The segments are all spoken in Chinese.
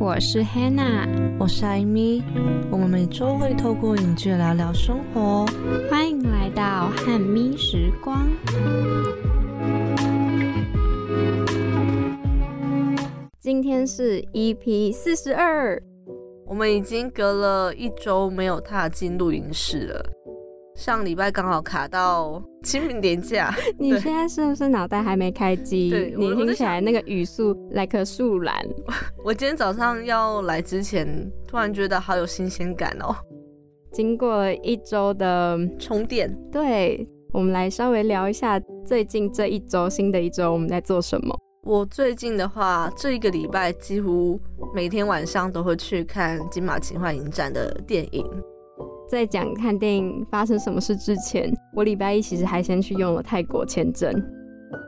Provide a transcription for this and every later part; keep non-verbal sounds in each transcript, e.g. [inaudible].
我是 Hannah，我是艾米，我们每周会透过影剧聊聊生活。欢迎来到汉咪时光。今天是 EP 四十二，我们已经隔了一周没有踏进录音室了。上礼拜刚好卡到清明年假，[laughs] 你现在是不是脑袋还没开机？对你听起来那个语速 like 树懒。[laughs] 我今天早上要来之前，突然觉得好有新鲜感哦，经过了一周的，充电。对，我们来稍微聊一下最近这一周，新的一周我们在做什么。我最近的话，这一个礼拜几乎每天晚上都会去看金马奇幻影展的电影。在讲看电影发生什么事之前，我礼拜一其实还先去用了泰国签证。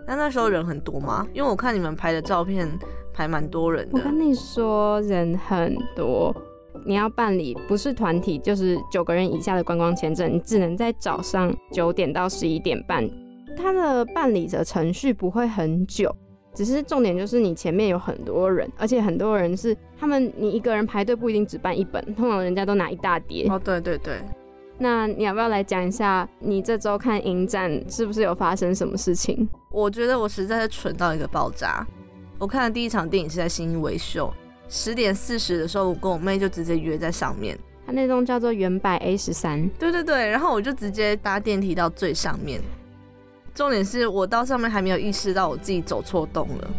那那时候人很多吗？因为我看你们拍的照片，排蛮多人的。我跟你说，人很多。你要办理不是团体，就是九个人以下的观光签证，你只能在早上九点到十一点半。它的办理的程序不会很久，只是重点就是你前面有很多人，而且很多人是他们，你一个人排队不一定只办一本，通常人家都拿一大叠。哦，对对对，那你要不要来讲一下，你这周看影展是不是有发生什么事情？我觉得我实在是蠢到一个爆炸。我看的第一场电影是在新一维秀，十点四十的时候，我跟我妹就直接约在上面。它那栋叫做原百 A 十三，对对对，然后我就直接搭电梯到最上面。重点是我到上面还没有意识到我自己走错洞了。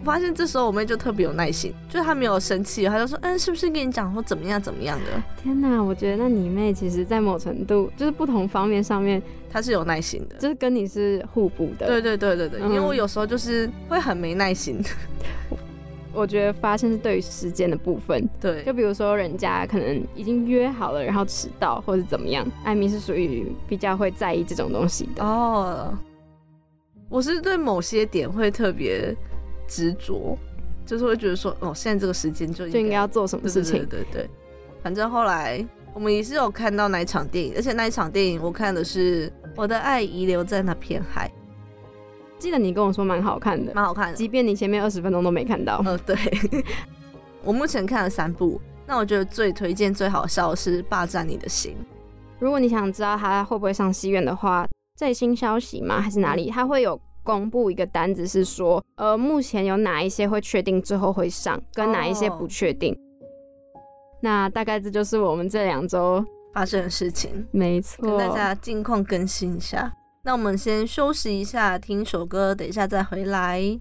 我发现这时候我妹就特别有耐心，就是她没有生气，她就说：“嗯，是不是跟你讲说怎么样怎么样的天哪！我觉得那你妹其实，在某程度就是不同方面上面，？”她是有耐心的。就是跟你是互补的。对对对对对，因为我有时候就是会很没耐心。[laughs] 我觉得发生是对于时间的部分，对，就比如说人家可能已经约好了，然后迟到或者怎么样，艾米是属于比较会在意这种东西的。哦，我是对某些点会特别执着，就是会觉得说，哦，现在这个时间就就应该要做什么事情。对对对对，反正后来我们也是有看到那一场电影，而且那一场电影我看的是《我的爱遗留在那片海记得你跟我说蛮好看》，的，蛮好看的。即便你前面二十分钟都没看到。呃，对，[laughs] 我目前看了三部，那我觉得最推荐、最好笑的是《霸占你的心》。如果你想知道他会不会上戏院的话，最新消息吗？还是哪里？他会有公布一个单子，是说，呃，目前有哪一些会确定之后会上，跟哪一些不确定。那大概这就是我们这两周，发生的事情，没错，跟大家近况更新一下。那我们先休息一下，听首歌，等一下再回来。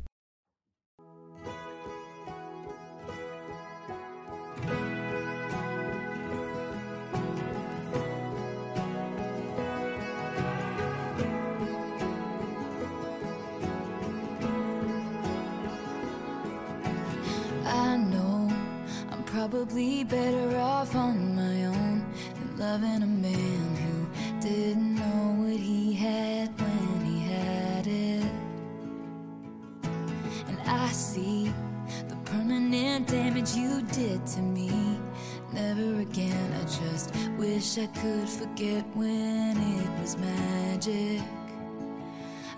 no probably better off on my own than loving a man who didn't know what he had when he had it. And I see the permanent damage you did to me. Never again, I just wish I could forget when it was magic.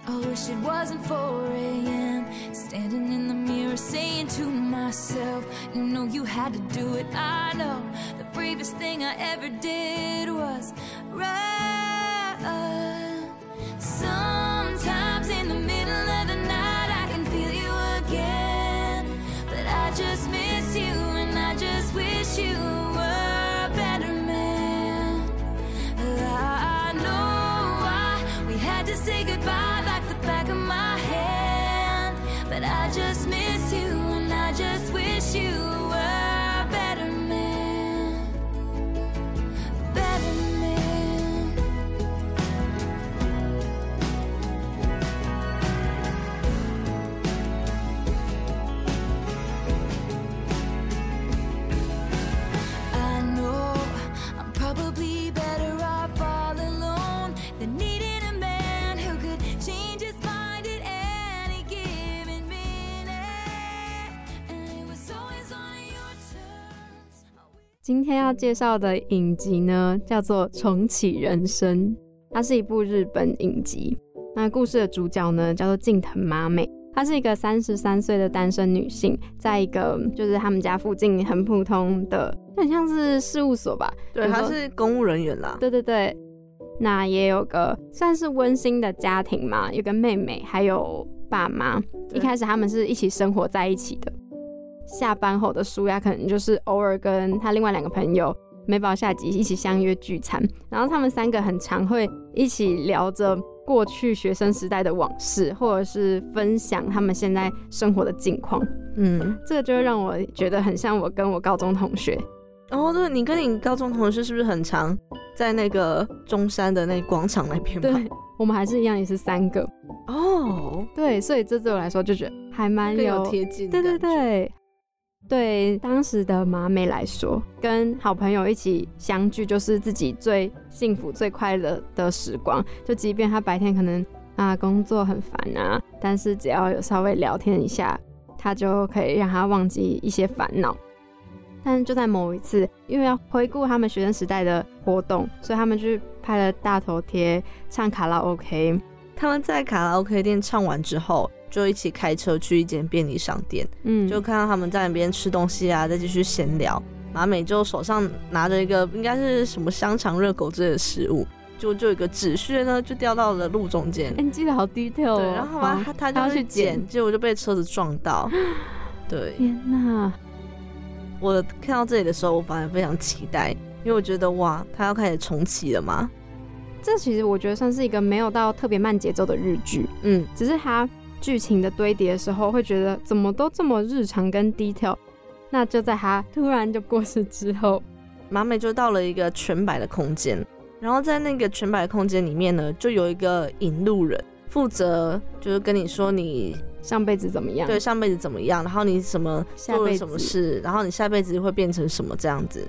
I wish it wasn't 4 a.m. Standing in the mirror saying to myself, You know you had to do it. I know the bravest thing I ever did was run us. 今天要介绍的影集呢，叫做《重启人生》，它是一部日本影集。那故事的主角呢，叫做近藤麻美，她是一个三十三岁的单身女性，在一个就是他们家附近很普通的，很像是事务所吧。对，比如说他是公务人员啦。对对对，那也有个算是温馨的家庭嘛，有个妹妹，还有爸妈。一开始他们是一起生活在一起的。下班后的舒压可能就是偶尔跟他另外两个朋友美宝下集一起相约聚餐，然后他们三个很常会一起聊着过去学生时代的往事，或者是分享他们现在生活的近况。嗯，这个就会让我觉得很像我跟我高中同学。哦，对，你跟你高中同事是不是很常在那个中山的那广场那边对？我们还是一样，也是三个。哦，对，所以这对我来说就觉得还蛮有有贴近。对对，对，对当时的马美来说，跟好朋友一起相聚，就是自己最幸福、最快乐的时光。就即便他白天可能啊工作很烦啊，但是只要有稍微聊天一下，他就可以让他忘记一些烦恼。但就在某一次，因为要回顾他们学生时代的活动，所以他们去拍了大头贴，唱卡拉 OK。他们在卡拉 OK 店唱完之后，就一起开车去一间便利商店，嗯，就看到他们在那边吃东西啊，再继续闲聊。马美就手上拿着一个应该是什么香肠、热狗之类的食物，就就有一个纸屑呢，就掉到了路中间。哎、你记得好 detail 哦。对，然后嘛，他他他要去就去捡，捡结果就被车子撞到。[gasps] 对，天哪！我看到这里的时候，我反而非常期待，因为我觉得哇，他要开始重启了嘛。这其实我觉得算是一个没有到特别慢节奏的日剧，嗯，只是它剧情的堆叠的时候，会觉得怎么都这么日常跟 detail。那就在他突然就过世之后，马美就到了一个全白的空间，然后在那个全白的空间里面呢，就有一个引路人，负责就是跟你说你上辈子怎么样？对，上辈子怎么样，然后你什么做了下辈子什么事，然后你下辈子会变成什么这样子。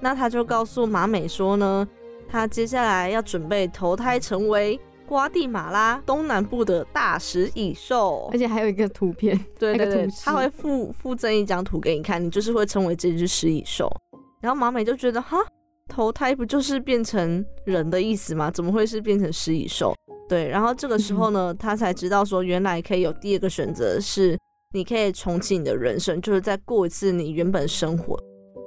那他就告诉马美说呢，他接下来要准备投胎成为瓜地马拉东南部的大食蚁兽而。且还有一个图片，对对对他会附附赠一张图给你看，你就是会成为这只食蚁兽。然后马美就觉得哈，投胎不就是变成人的意思吗？怎么会是变成食蚁兽？对，然后这个时候 [laughs] 呢，他才知道说，原来可以有第二个选择，是你可以重启你的人生，就是再过一次你原本生活。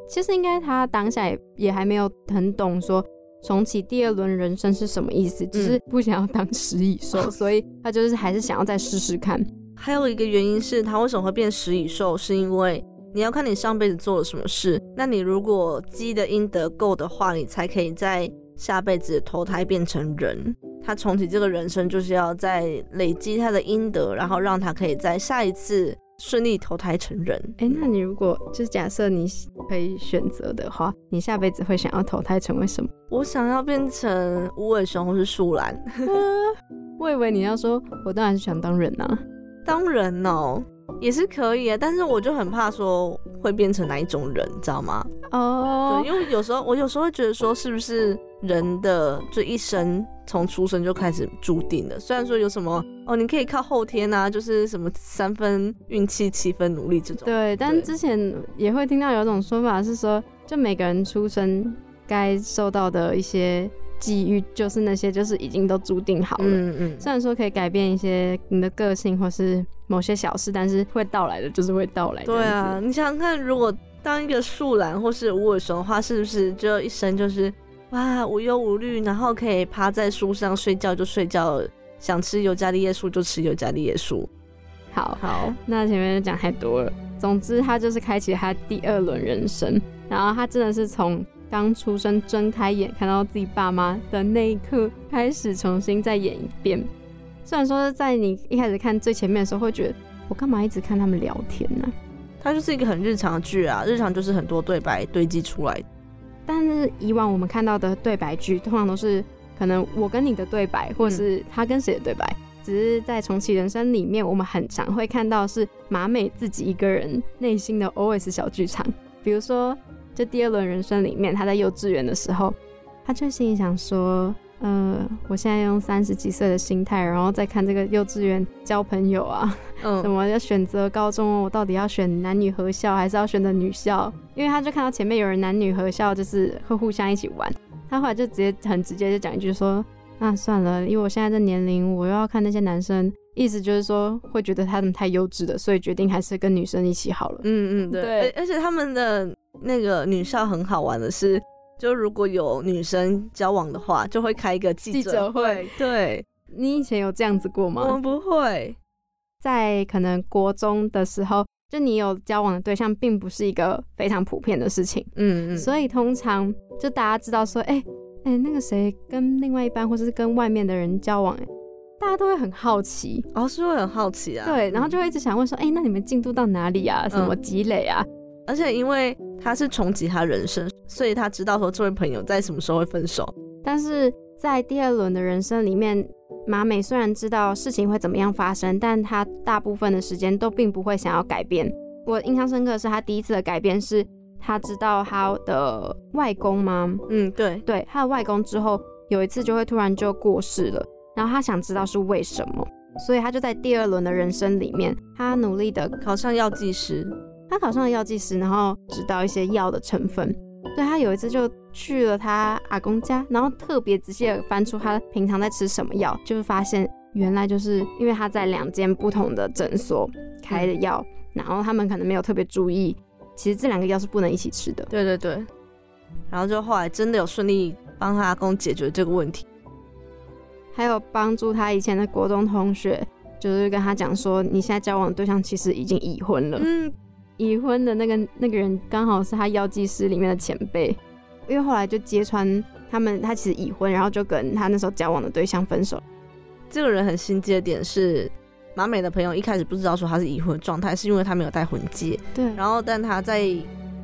其实应该他当下也也还没有很懂说重启第二轮人生是什么意思，只是不想要当食蚁兽，[laughs] 所以他就是还是想要再试试看。还有一个原因是，他为什么会变食蚁兽，是因为你要看你上辈子做了什么事。那你如果积的阴德够的话，你才可以在下辈子投胎变成人。他重启这个人生，就是要在累积他的阴德，然后让他可以在下一次顺利投胎成人。哎、那你如果就是假设你可以选择的话，你下辈子会想要投胎成为什么？我想要变成无尾熊或是树懒，[laughs] 我以为你要说，我当然是想当人啊。当人哦。也是可以啊，但是我就很怕说会变成哪一种人，你知道吗？哦对，因为有时候我有时候会觉得说，是不是人的这一生从出生就开始注定了？虽然说有什么哦，你可以靠后天啊，就是什么三分运气七分努力这种。对，但之前也会听到有一种说法是说，就每个人出生该受到的一些际遇，就是那些就是已经都注定好了。嗯嗯，虽然说可以改变一些你的个性或是某些小事，但是会到来的就是会到来。对啊，，你想想看，如果当一个树懒或是无尾熊的话，是不是就一生就是哇无忧无虑，然后可以趴在树上睡觉就睡觉，想吃尤加利叶树就吃尤加利叶树。好，好，那前面就讲太多了。总之，他就是开启他第二轮人生，然后他真的是从刚出生睁开眼看到自己爸妈的那一刻开始，重新再演一遍。虽然说在你一开始看最前面的时候，会觉得我干嘛一直看他们聊天呢、它就是一个很日常的剧啊，日常就是很多对白堆积出来的。但是以往我们看到的对白剧，通常都是可能我跟你的对白，或者是他跟谁的对白。只是在重启人生里面，我们很常会看到是马美自己一个人内心的 OS 小剧场。比如说，这第二轮人生里面，他在幼稚园的时候，他就心里想说：“呃，我现在用三十几岁的心态，然后再看这个幼稚园交朋友啊，什嗯，[laughs] 么要选择高中哦，我到底要选男女合校还是要选择女校？因为他就看到前面有人男女合校，就是会互相一起玩，他后来就直接很直接就讲一句说，那算了，因为我现在这年龄，我又要看那些男生，意思就是说会觉得他们太幼稚了，所以决定还是跟女生一起好了。嗯嗯，对，对而而且他们的那个女校很好玩的是，就如果有女生交往的话，就会开一个记记者会。对，你以前有这样子过吗？我们不会。在可能国中的时候，就你有交往的对象，并不是一个非常普遍的事情，嗯嗯，所以通常就大家知道说，哎、哎、那个谁跟另外一半或者是跟外面的人交往、哎，大家都会很好奇，哦是会很好奇啊。对，然后就会一直想问说，哎、那你们进度到哪里啊？什么嗯积累啊？而且因为他是重启他人生，所以他知道说这位朋友在什么时候会分手。但是在第二轮的人生里面，马美虽然知道事情会怎么样发生，但她大部分的时间都并不会想要改变。我印象深刻的是，她第一次的改变是，她知道她的外公吗？嗯，对，对，她的外公之后有一次就会突然就过世了，然后她想知道是为什么，所以她就在第二轮的人生里面，她努力的考上药剂师。他考上了药剂师，然后知道一些药的成分。对他有一次就去了他阿公家，然后特别仔细的翻出他平常在吃什么药，就是发现原来就是因为他在两间不同的诊所开的药，然后他们可能没有特别注意，其实这两个药是不能一起吃的。对对对。然后就后来真的有顺利帮他阿公解决这个问题。还有帮助他以前的国中同学，就是跟他讲说，你现在交往的对象其实已经已婚了。嗯，已婚的那个那个人刚好是他药剂师里面的前辈，因为后来就揭穿他们，他其实已婚，然后就跟他那时候交往的对象分手。这个人很心机的点是，马美的朋友一开始不知道说他是已婚状态，是因为他没有戴婚戒。对，然后，但他在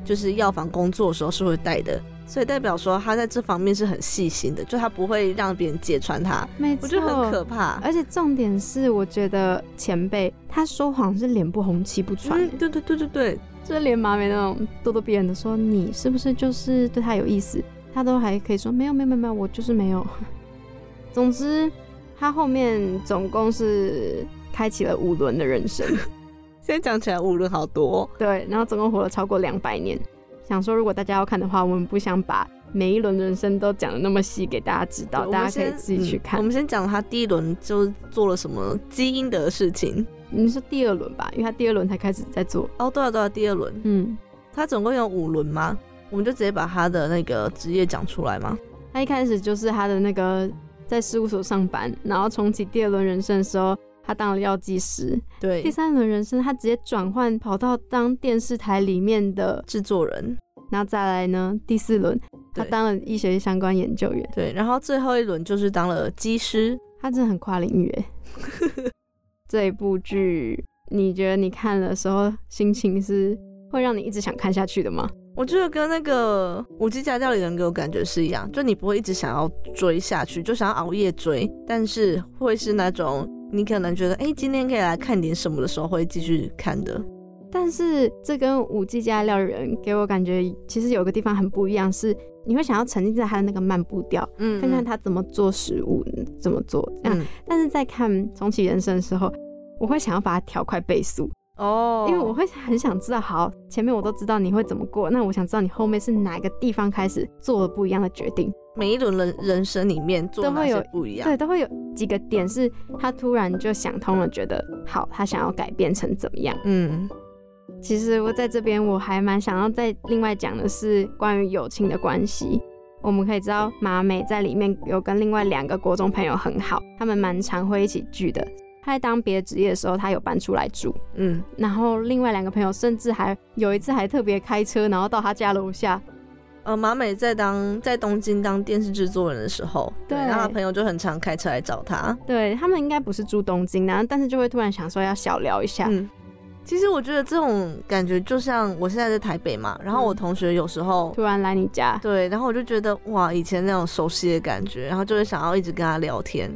就是药房工作的时候是会戴的，所以代表说他在这方面是很细心的，就他不会让别人揭穿他。我觉得很可怕。而且重点是，我觉得前辈他说谎是脸不红气不喘，嗯，对对对对对，就是连马美那种咄咄逼人的说你是不是就是对他有意思，他都还可以说没有没有没有没有，我就是没有。[laughs] 总之，他后面总共是开启了五轮的人生。[laughs] 现在讲起来五轮好多哦、对，然后总共活了超过两百年。想说，如果大家要看的话，我们不想把每一轮人生都讲的那么细给大家知道，大家可以自己去看。我们先讲他第一轮就做了什么基因的事情。你是第二轮吧？因为他第二轮才开始在做。哦，对啊对啊，第二轮嗯，他总共有五轮吗？我们就直接把他的那个职业讲出来吗？他一开始就是他的那个在事务所上班，然后重启第二轮人生的时候，他当了药剂师。对第，三轮人生，他直接转换跑到当电视台里面的，制作人。然后再来呢，第四轮他当了医学相关研究员。对，然后最后一轮就是当了机师。他真的很跨领域哎。[laughs] 这一部剧，你觉得你看的时候心情是会让你一直想看下去的吗？我觉得跟那个《五 G 家教》里人给我感觉是一样，就你不会一直想要追下去，就想要熬夜追，但是会是那种你可能觉得，哎、今天可以来看点什么的时候，会继续看的。但是这跟五 G 家料理人给我感觉，其实有个地方很不一样，是你会想要沉浸在他的那个慢步调，嗯看看他怎么做食物，怎么做这样。嗯但是在看《重启人生》的时候，我会想要把它调快倍速，哦，因为我会很想知道，好，前面我都知道你会怎么过，那我想知道你后面是哪个地方开始做了不一样的决定。每一轮人人生里面做哪都会有些不一样。对，都会有几个点是他突然就想通了，觉得好，他想要改变成怎么样。嗯，其实我在这边我还蛮想要再另外讲的是关于友情的关系。我们可以知道马美在里面有跟另外两个国中朋友很好，他们蛮常会一起聚的。他在当别的职业的时候，他有搬出来住，嗯，然后另外两个朋友甚至还有一次还特别开车，然后到他家楼下，呃，马美在当在东京当电视制作人的时候，对然后他朋友就很常开车来找他。对他们应该不是住东京，然后但是就会突然想说要小聊一下，嗯，其实我觉得这种感觉就像我现在在台北嘛，然后我嗯同学有时候。突然来你家，对，然后我就觉得哇，以前那种熟悉的感觉，然后就会想要一直跟他聊天。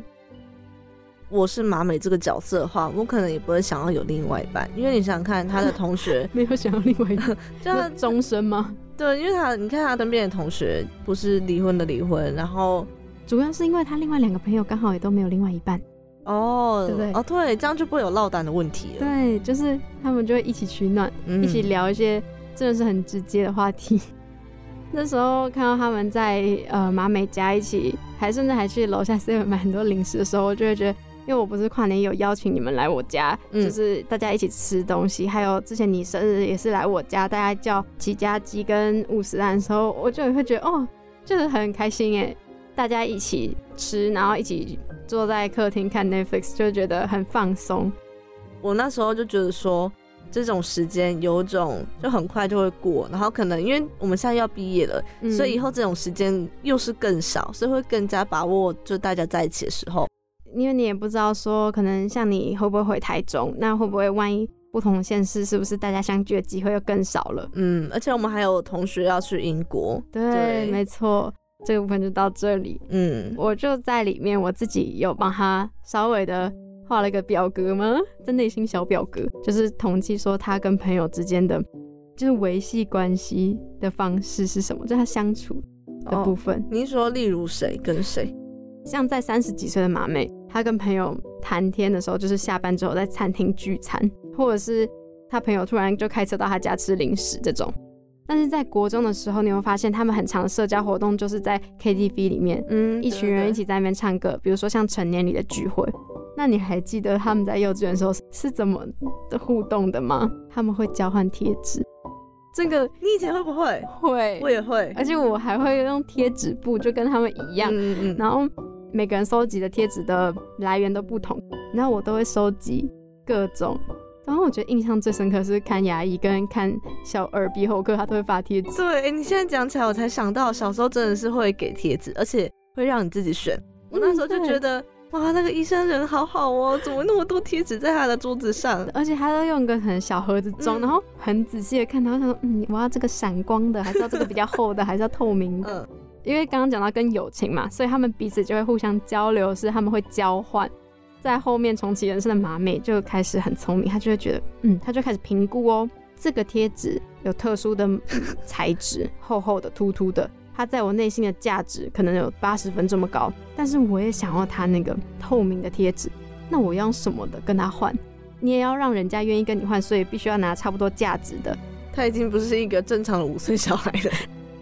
我是马美这个角色的话，我可能也不会想要有另外一半，因为你想想看，他的同学，[laughs] 没有想要另外一个，[laughs] 就他终身吗？对，因为他你看他身边的同学不是离婚的离婚，然后主要是因为他另外两个朋友刚好也都没有另外一半，哦，对不对哦，对，这样就不会有落单的问题了。对，就是他们就会一起取暖，嗯一起聊一些真的是很直接的话题。[laughs] 那时候看到他们在呃马美家一起，还甚至还去楼下 seven 买很多零食的时候，我就会觉得，因为我不是跨年有邀请你们来我家，嗯就是大家一起吃东西，还有之前你生日也是来我家，大家叫起家鸡跟五十蛋的时候，我就会觉得哦，就是很开心哎，大家一起吃，然后一起坐在客厅看 Netflix，就觉得很放松。我那时候就觉得说，这种时间有种就很快就会过，然后可能因为我们现在要毕业了，嗯所以以后这种时间又是更少，所以会更加把握就大家在一起的时候。因为你也不知道说，可能像你会不会回台中，那会不会万一不同县市，是不是大家相聚的机会又更少了？嗯，而且我们还有同学要去英国，对，对没错，这个部分就到这里。嗯，我就在里面，我自己有帮他稍微的画了一个表格吗？在内心小表格，就是统计说他跟朋友之间的，就是维系关系的方式是什么，就他相处的部哦，分。您说例如谁跟谁？像在三十几岁的马妹，她跟朋友谈天的时候，就是下班之后在餐厅聚餐，或者是他朋友突然就开车到他家吃零食这种。但是在国中的时候，你会发现他们很常的社交活动就是在 KTV 里面，嗯一群人一起在那边唱歌，比如说像成年礼的聚会。那你还记得他们在幼稚园的时候是怎么的互动的吗？他们会交换贴纸，这个你以前会不会？会我，也会。而且我还会用贴纸布，就跟他们一样。嗯嗯然后每个人收集的贴纸的来源都不同，然后我都会收集各种。然后我觉得印象最深刻是看牙医跟看小耳鼻喉科，他都会发贴纸。对，诶你现在讲起来，我才想到小时候真的是会给贴纸，而且会让你自己选。我那时候就觉得，哇，那个医生人好好哦，怎么那么多贴纸在他的桌子上？而且他都用一个很小盒子装，嗯然后很仔细的看，然后想说，嗯，我要这个闪光的，还是要这个比较厚的，还是要透明的？[laughs] 嗯，因为刚刚讲到跟友情嘛，所以他们彼此就会互相交流，是他们会交换。在后面重启人生的马美就开始很聪明，他就会觉得，嗯，他就开始评估哦，这个贴纸有特殊的材质，厚厚的、凸凸的，它在我内心的价值可能有八十分这么高，但是我也想要它那个透明的贴纸，那我要用什么的跟他换？你也要让人家愿意跟你换，所以必须要拿差不多价值的。他已经不是一个正常的五岁小孩了。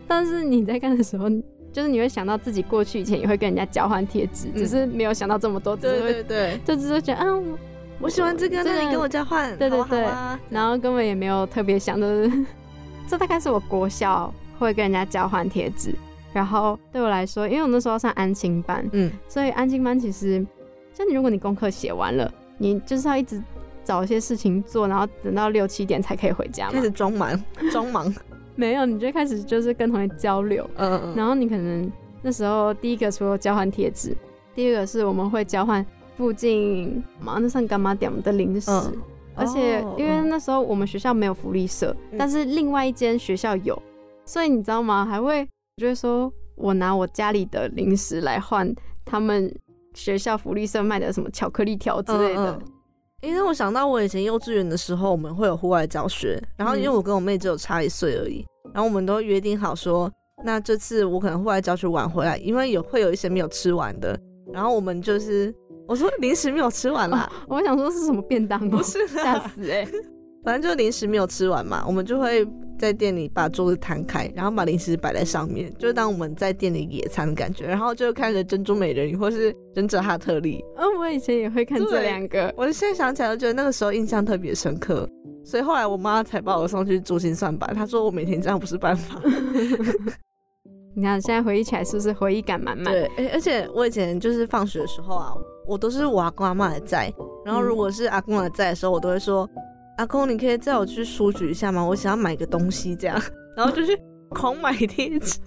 但是你在看的时候，[laughs] 就是你会想到自己过去以前也会跟人家交换贴纸，嗯。只是没有想到这么多，对对对，就只是觉得，嗯，我我喜欢这个，那你跟我交换，对对对。好啊。然后根本也没有特别想的，[laughs] 这大概是我国校会跟人家交换贴纸。然后对我来说，因为我那时候上安亲班，嗯，所以安亲班其实，像你如果你功课写完了，你就是要一直找一些事情做，然后等到六七点才可以回家嘛。开。始装忙，装忙，[laughs] 没有，你就开始就是跟同学交流，嗯嗯，然后你可能那时候第一个除了交换贴纸，第二个是我们会交换附近嘛那算干嘛点的零食，嗯而且哦因为那时候我们学校没有福利社，嗯但是另外一间学校有，所以你知道吗？还会就会说我拿我家里的零食来换他们学校福利社卖的什么巧克力条之类的。嗯嗯因为我想到我以前幼稚园的时候，我们会有户外教学，然后因为嗯。我跟我妹只有差一岁而已，然后我们都约定好说，那这次我可能户外教学晚回来，因为有会有一些没有吃完的，然后我们就是我说零食没有吃完啦，我想说是什么便当哦、不是吓，死哎、反正就是零食没有吃完嘛，我们就会在店里把桌子摊开，然后把零食摆在上面，就当我们在店里野餐的感觉，然后就看着珍珠美人鱼或是忍者哈特利，嗯，我以前也会看这两个。我现在想起来，就觉得那个时候印象特别深刻，所以后来我妈才把我送去珠心算盘。她说我每天这样不是办法。[laughs] [laughs] 你看现在回忆起来是不是回忆感满满？对，哎、而且我以前就是放学的时候啊，我都是我阿公阿妈还在，然后如果是阿公还在的时候，我都会说，阿公你可以载我去书局一下吗？我想要买个东西这样，然后就去狂买贴纸。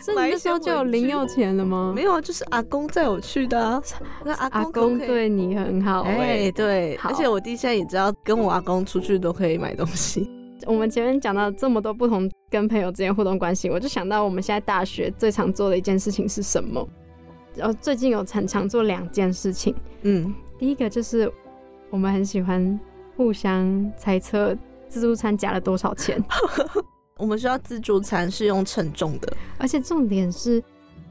所以你那时候就有零用钱了吗？没有啊，就是阿公载我去的啊。那阿阿公对你很好哎、哎、对，而且我弟现在也知道，跟我阿公出去都可以买东西。[laughs] 我们前面讲到这么多不同跟朋友之间互动关系，我就想到我们现在大学最常做的一件事情是什么？然后最近有很常做两件事情，嗯，第一个就是我们很喜欢互相猜测自助餐加了多少钱，[laughs] 我们学校自助餐是用称重的，而且重点是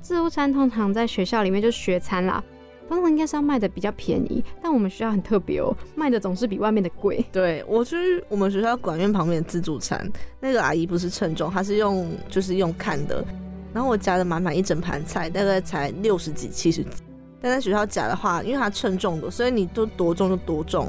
自助餐通常在学校里面就是学餐啦，通常应该是要卖的比较便宜，但我们学校很特别哦，卖的总是比外面的贵。对我去我们学校管院旁边的自助餐，那个阿姨不是称重，她是用就是用看的，然后我夹的满满一整盘菜，大概才六十几、七十几。但在学校夹的话，因为它称重的，所以你都多重就多重，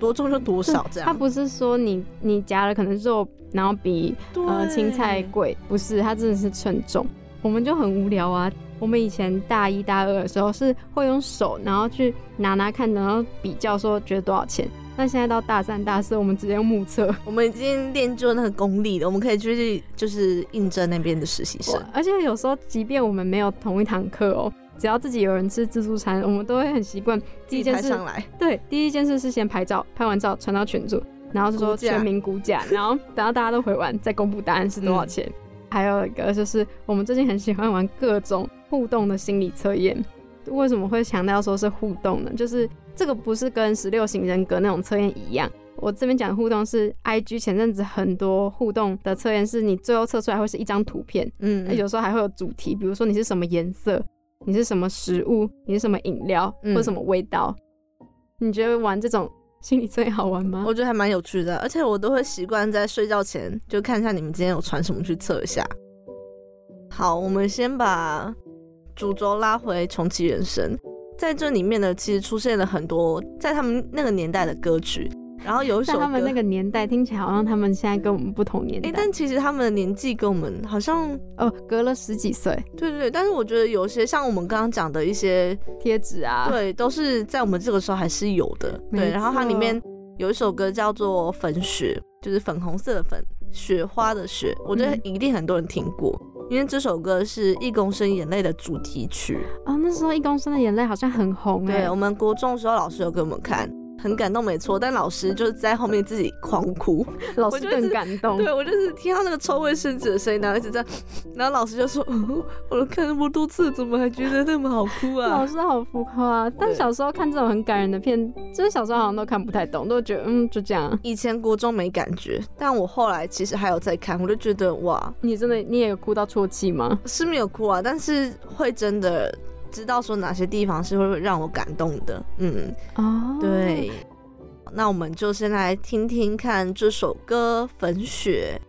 多重就多少这样。他不是说你你夹了可能肉，然后比呃青菜贵，不是，他真的是称重。我们就很无聊啊。我们以前大一大二的时候是会用手，然后去拿拿看，然后比较说觉得多少钱。那现在到大三大四，我们直接用目测。我们已经练就那个功力了，我们可以去就是应征那边的实习生。而且有时候，即便我们没有同一堂课哦，只要自己有人吃自助餐，我们都会很习惯。第一件事，上来，对，第一件事是先拍照，拍完照传到群组，然后就说全民估价，然后等到大家都回完，再公布答案是多少钱。还有一个就是，我们最近很喜欢玩各种互动的心理测验。为什么会强调说是互动呢？就是这个不是跟十六型人格那种测验一样。我这边讲的互动是，IG 前阵子很多互动的测验，是你最后测出来会是一张图片，嗯，有时候还会有主题，比如说你是什么颜色，你是什么食物，你是什么饮料，嗯或什么味道。你觉得玩这种心理测验好玩吗？我觉得还蛮有趣的，而且我都会习惯在睡觉前就看一下你们今天有传什么去测一下。好，我们先把主轴拉回重启人生，在这里面呢，其实出现了很多在他们那个年代的歌曲，然后有一首歌，他们那个年代听起来好像他们现在跟我们不同年哎、代，但其实他们的年纪跟我们好像，哦，隔了十几岁，对对对，但是我觉得有些像我们刚刚讲的一些，贴纸啊，，对，都是在我们这个时候还是有的，对，然后它里面有一首歌叫做《粉雪》，就是粉红色的粉，雪花的雪，我觉得嗯一定很多人听过，因为这首歌是《一公升眼泪》的主题曲。哦，那时候一公升的眼泪好像很红哎、对我们国中的时候，老师有给我们看，很感动，没错。但老师就是在后面自己狂哭，[laughs] 老师更我就是感动。对我就是听到那个抽卫生纸的声音，然后一直在，然后老师就说：“哦、我都看那么多次，怎么还觉得那么好哭啊老啊师好浮夸啊！但小时候看这种很感人的片，就是小时候好像都看不太懂，都觉得嗯就这样。？”以前国中没感觉，但我后来其实还有在看，我就觉得哇，你真的你也有哭到啜泣吗？是没有哭啊，但是会真的知道说哪些地方是会让我感动的。嗯，哦，对。那我们就先来听听看这首歌《粉雪》。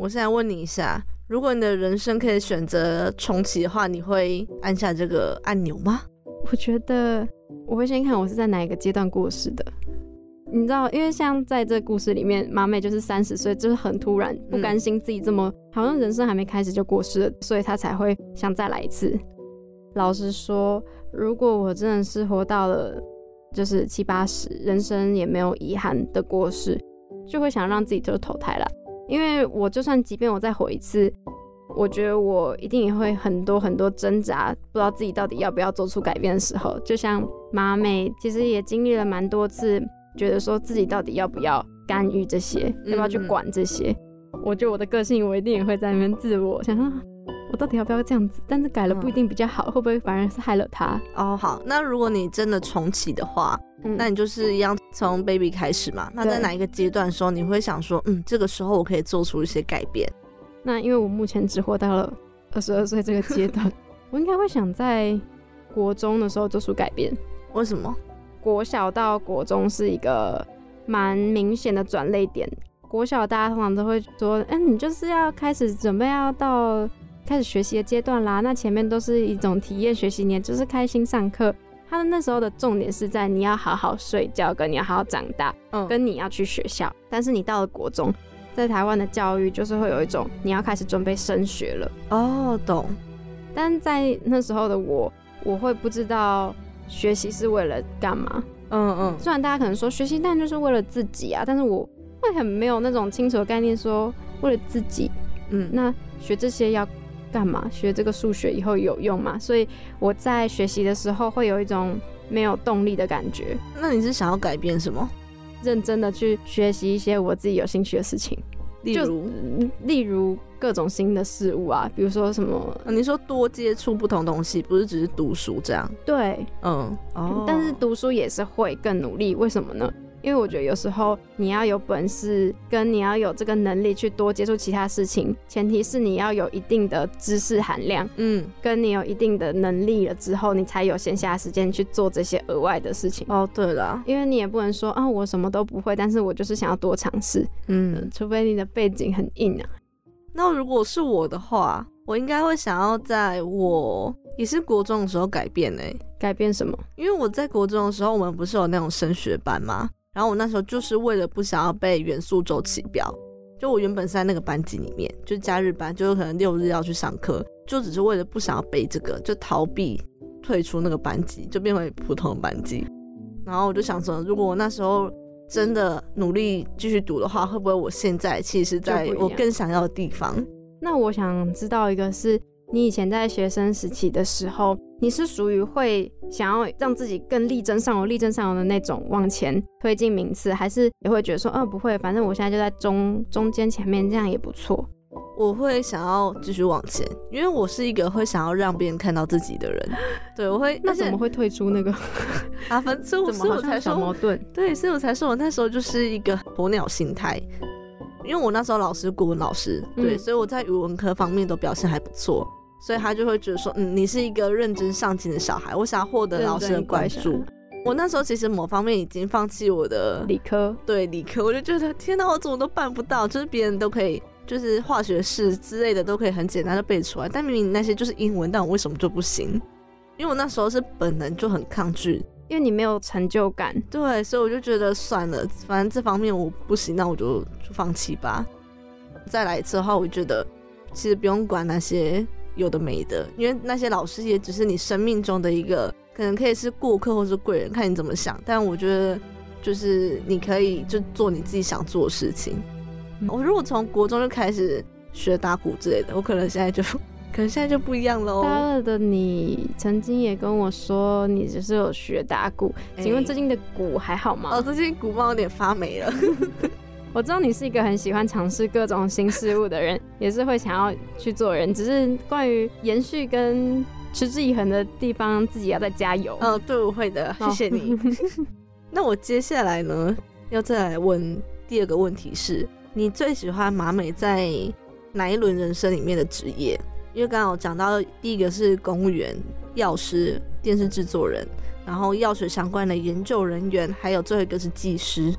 我现在问你一下，如果你的人生可以选择重启的话，你会按下这个按钮吗？[laughs] 我觉得我会先看我是在哪一个阶段过世的。你知道，因为像在这故事里面，马美就是三十岁，就是很突然，不甘心自己这么、好像人生还没开始就过世了，所以她才会想再来一次。老实说，如果我真的是活到了就是七八十，人生也没有遗憾的过世，就会想让自己就投胎了。因为我就算即便我再活一次，我觉得我一定也会很多很多挣扎，不知道自己到底要不要做出改变的时候。就像马美，其实也经历了蛮多次，觉得说自己到底要不要干预这些，要不要去管这些。我觉得我的个性，我一定也会在那边自我想说，啊我到底要不要这样子？但是改了不一定比较好，会不会反而是害了他？哦，好，那如果你真的重启的话，嗯那你就是一样从 baby 开始嘛？那在哪一个阶段的时候，你会想说，嗯，这个时候我可以做出一些改变？那因为我目前只活到了二十二岁这个阶段，[laughs] 我应该会想在国中的时候做出改变。为什么？国小到国中是一个蛮明显的转类点。国小大家通常都会说，嗯，你就是要开始准备要到开始学习的阶段啦。那前面都是一种体验学习，你就是开心上课。他的那时候的重点是在你要好好睡觉，跟你要好好长大，嗯跟你要去学校。但是你到了国中，在台湾的教育就是会有一种你要开始准备升学了。哦，懂。但在那时候的我，我会不知道学习是为了干嘛。嗯嗯，虽然大家可能说学习当然就是为了自己啊，但是我会很没有那种清楚的概念，说为了自己，嗯，那学这些要干嘛？学这个数学以后有用吗？所以我在学习的时候会有一种没有动力的感觉，那你是想要改变什么？认真的去学习一些我自己有兴趣的事情，就例如，嗯例如各种新的事物啊，比如说什么呃你说多接触不同东西，不是只是读书这样？对，嗯，哦，但是读书也是会更努力，为什么呢？因为我觉得有时候你要有本事，跟你要有这个能力去多接触其他事情，前提是你要有一定的知识含量，嗯，跟你有一定的能力了之后，你才有闲暇时间去做这些额外的事情。哦，对了，因为你也不能说啊，我什么都不会，但是我就是想要多尝试，嗯，[laughs] 除非你的背景很硬啊。那如果是我的话，我应该会想要在我也是国中的时候改变诶、改变什么？因为我在国中的时候，我们不是有那种升学班吗？然后我那时候就是为了不想要被元素周期表，就我原本是在那个班级里面，就假日班，就是可能六日要去上课，就只是为了不想要背这个，就逃避退出那个班级，就变回普通的班级。然后我就想说，如果我那时候真的努力继续读的话，会不会我现在其实在我更想要的地方？那我想知道一个是，你以前在学生时期的时候，你是属于会想要让自己更力争上游、力争上游的那种往前推进名次，还是也会觉得说，嗯、不会，反正我现在就在中中间前面，这样也不错。我会想要继续往前，因为我是一个会想要让别人看到自己的人。对，我会。那怎么会退出那个？[laughs] 啊？反正所以我 [laughs] 怎所以我才说小矛，盾？对，所以我才说我那时候就是一个鸵鸟心态。因为我那时候老师国文老师，对，嗯所以我在语文科方面都表现还不错，所以他就会觉得说，嗯，你是一个认真上进的小孩，我想要获得老师的关注。我那时候其实某方面已经放弃我的理科对理科，我就觉得天哪，我怎么都办不到，就是别人都可以，就是化学式之类的都可以很简单的背出来，但明明那些就是英文，但我为什么就不行？因为我那时候是本能就很抗拒，因为你没有成就感。对，所以我就觉得算了，反正这方面我不行，那我就就放弃吧。再来一次的话，我觉得其实不用管那些有的没的，因为那些老师也只是你生命中的一个，可能可以是过客或是贵人，看你怎么想。但我觉得就是你可以就做你自己想做的事情。嗯我如果从国中就开始学打鼓之类的，我可能现在就可能现在就不一样喽。大二的你曾经也跟我说，你只是有学打鼓，请问哎最近的鼓还好吗？哦，最近鼓棒有点发霉了。[laughs] 我知道你是一个很喜欢尝试各种新事物的人，也是会想要去做人，只是关于延续跟持之以恒的地方，自己要再加油。嗯，对，我会的，谢谢你。[laughs] 那我接下来呢，要再来问第二个问题是：你最喜欢马美在哪一轮人生里面的职业？因为刚刚我讲到，第一个是公务员、药师、电视制作人，然后药学相关的研究人员，还有最后一个是技师，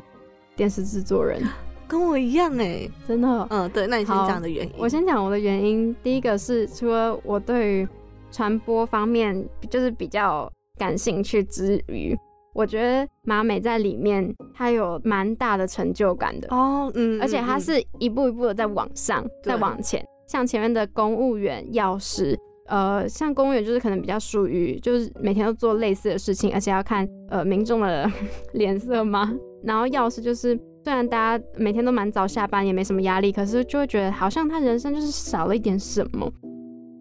电视制作人，[gasps] 跟我一样哎。真的。嗯，对，那你先好讲的原因。我先讲我的原因，第一个是除了我对于传播方面就是比较感兴趣之余，我觉得马美在里面她有蛮大的成就感的。哦，嗯，而且它嗯嗯是一步一步的在往上，对再往前。像前面的公务员、药师，呃，像公务员就是可能比较属于就是每天都做类似的事情，而且要看呃民众的 [laughs] 脸色吗？然后要是就是虽然大家每天都蛮早下班，也没什么压力，可是就会觉得好像他人生就是少了一点什么。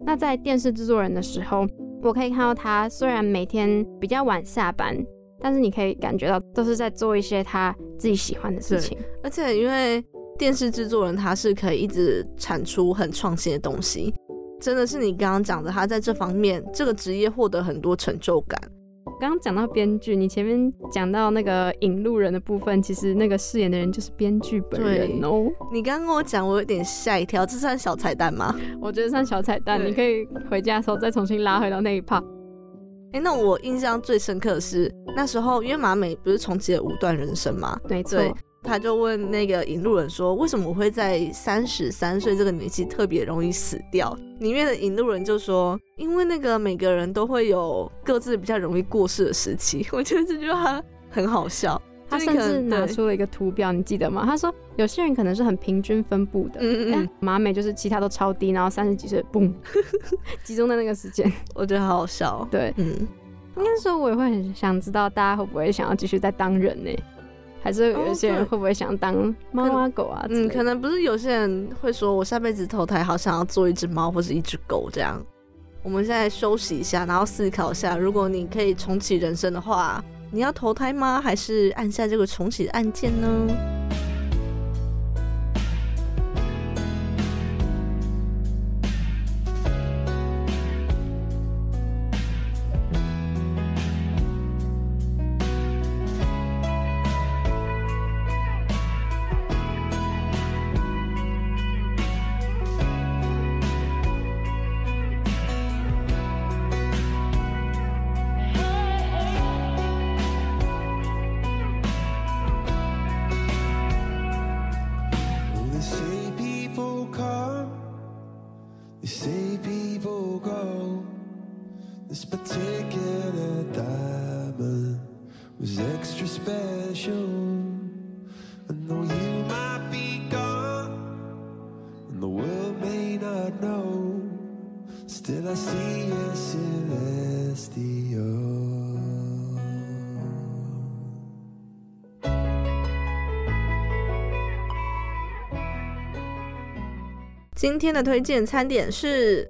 那在电视制作人的时候，我可以看到他虽然每天比较晚下班，但是你可以感觉到都是在做一些他自己喜欢的事情。而且因为电视制作人他是可以一直产出很创新的东西，真的是你刚刚讲的，他在这方面这个职业获得很多成就感。刚刚讲到编剧，你前面讲到那个引路人的部分，其实那个饰演的人就是编剧本人哦。你刚刚跟我讲，我有点吓一跳，这算小彩蛋吗？我觉得算小彩蛋，你可以回家的时候再重新拉回到那一 part。哎、那我印象最深刻的是那时候，因为马美不是重启了五段人生吗，没错，对，他就问那个引路人说，为什么我会在三十三岁这个年纪特别容易死掉？里面的引路人就说，因为那个每个人都会有各自比较容易过世的时期。[laughs] 我觉得这句话很好笑。他甚至拿出了一个图表，你记得吗？他说有些人可能是很平均分布的，嗯嗯嗯，马美就是其他都超低，然后三十几岁，嘣，[laughs] 集中在那个时间。[laughs] 我觉得好好笑。对，嗯，应该说我也会很想知道大家会不会想要继续再当人呢？还是有些人会不会想当猫啊狗啊嗯，可能不是有些人会说，我下辈子投胎好想要做一只猫或是一只狗这样。我们现在休息一下，然后思考一下，如果你可以重启人生的话，你要投胎吗？还是按下这个重启的按键呢？They say people go. This particular diamond was extra special. I know you might be gone, and the world may not know. Still, I see you 今天的推荐餐点是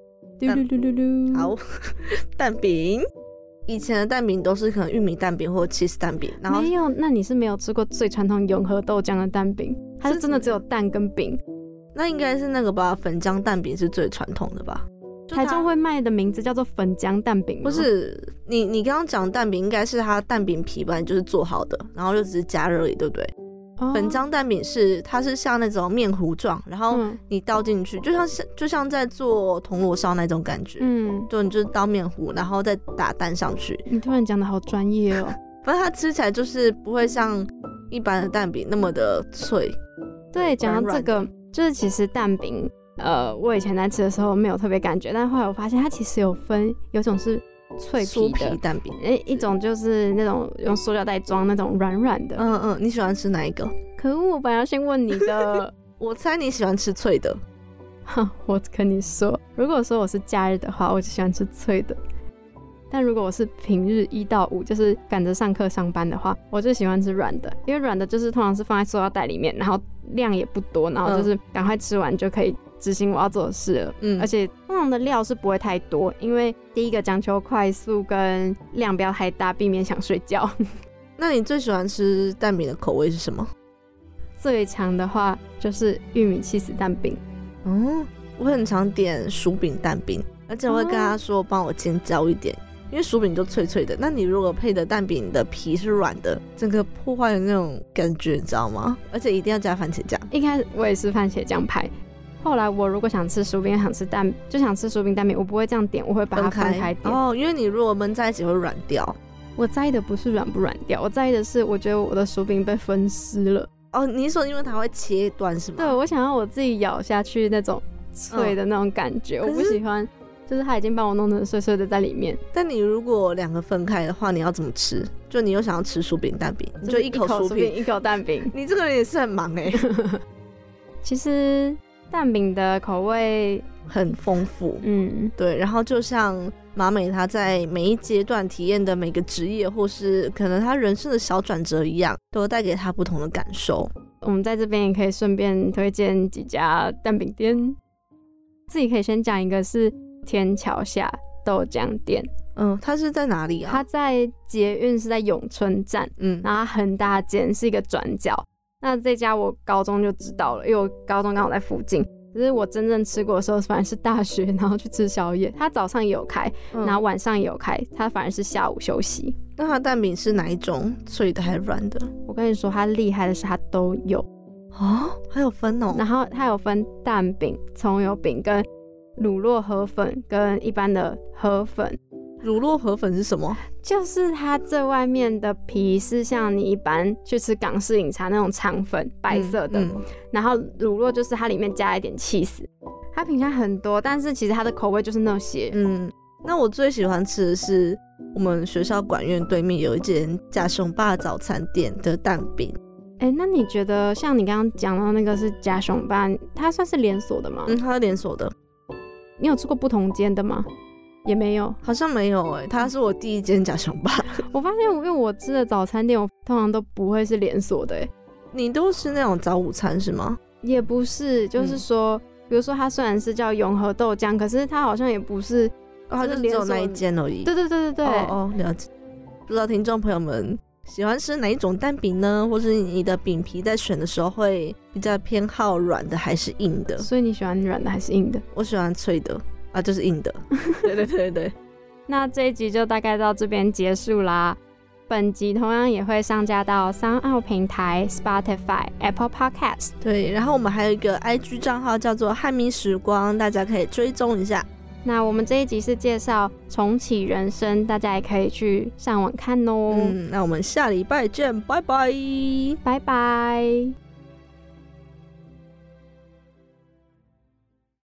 好 [laughs] 蛋饼。以前的蛋饼都是可能玉米蛋饼或 cheese 蛋饼，然后没有，那你是没有吃过最传统永和豆浆的蛋饼，它是是真的只有蛋跟饼。那应该是那个吧，粉浆蛋饼是最传统的吧？台中会卖的名字叫做粉浆蛋饼，不是你你刚刚讲蛋饼，应该是它蛋饼皮本来就是做好的，然后就只是加热而已，对不对？哦粉浆蛋饼是它是像那种面糊状，然后嗯你倒进去，就像是就像在做铜锣烧那种感觉。嗯，就你就是倒面糊，然后再打蛋上去，你突然讲的好专业哦。[laughs] 反正它吃起来就是不会像一般的蛋饼那么的脆。对，讲到这个，就是其实蛋饼，呃，我以前在吃的时候没有特别感觉，但后来我发现它其实有分，有种是脆酥皮的皮，蛋饼。诶，一种就是那种用塑料袋装那种软软的。嗯嗯，你喜欢吃哪一个？可恶，我本来要先问你的，[laughs] 我猜你喜欢吃脆的。哼，我跟你说，如果说我是假日的话，我就喜欢吃脆的。但如果我是平日一到五，就是赶着上课上班的话，我就喜欢吃软的，因为软的就是通常是放在塑料袋里面，然后量也不多，然后就是赶快吃完就可以执行我要做的事了。嗯而且通常的料是不会太多，因为第一个讲求快速跟量不要太大，避免想睡觉。[laughs] 那你最喜欢吃蛋饼的口味是什么？最强的话就是玉米起司蛋饼，嗯，我很常点薯饼蛋饼，而且我会跟他说帮我煎焦一点，因为薯饼就脆脆的。那你如果配的蛋饼的皮是软的，整个破坏了那种感觉，你知道吗？而且一定要加番茄酱。一开始我也是番茄酱派，后来我如果想吃薯饼，想吃蛋，就想吃薯饼蛋饼，我不会这样点，我会把它分开点。哦，因为你如果焖在一起会软掉。我在意的不是软不软掉，我在意的是我觉得我的薯饼被分尸了。哦，你是说因为它会切断是吗？对，我想要我自己咬下去那种脆的那种感觉，我不喜欢。就是它已经帮我弄成碎碎的在里面，但你如果两个分开的话，你要怎么吃？就你又想要吃薯饼蛋饼，你就一口薯饼。[laughs] 一口蛋饼。[laughs] 你这个人也是很忙哎、[laughs] 其实蛋饼的口味，很丰富。嗯，对，然后就像马美她在每一阶段体验的每个职业，或是可能她人生的小转折一样，都带给她不同的感受。我们在这边也可以顺便推荐几家蛋饼店。自己可以先讲一个是天桥下豆浆店，嗯，它是在哪里啊？它在捷运是在永春站，嗯，然后它很大间，是一个转角。那这家我高中就知道了，因为我高中刚好在附近。可是我真正吃过的时候，反而是大学，然后去吃宵夜。它早上也有开，嗯然后晚上也有开，它反而是下午休息。那它蛋饼是哪一种？脆的还是软的？我跟你说，它厉害的是它都有，哦，还有分哦。然后它有分蛋饼、葱油饼跟乳酪河粉跟一般的河粉，乳酪河粉是什么？就是它最外面的皮是像你一般去吃港式饮茶那种肠粉，白色的，嗯然后乳酪就是它里面加一点 cheese。它品相很多，但是其实它的口味就是那些。嗯，那我最喜欢吃的是我们学校管院对面有一间假熊爸早餐店的蛋饼。哎、那你觉得像你刚刚讲到那个是加熊班，它算是连锁的吗？嗯，它是连锁的，你有吃过不同间的吗？也没有。好像没有哎、它是我第一间假熊吧。[laughs] 我发现，因为我吃的早餐店，我通常都不会是连锁的、欸，你都是那种早午餐是吗？也不是，就是说，比如说它虽然是叫永和豆浆，可是它好像也不是。哦，它就只有那一间而已。对对对对对。哦哦，了解。不知道听众朋友们喜欢吃哪一种蛋饼呢？或是你的饼皮在选的时候会比较偏好软的还是硬的？所以你喜欢软的还是硬的？我喜欢脆的啊，就是硬的。[laughs] 对对对对，那这一集就大概到这边结束啦。本集同样也会上架到三奥平台、Spotify、Apple Podcast。对。然后我们还有一个 IG 账号叫做汉密时光，大家可以追踪一下。那我们这一集是介绍重启人生，大家也可以去上网看哦。嗯，那我们下礼拜见，拜拜。拜拜。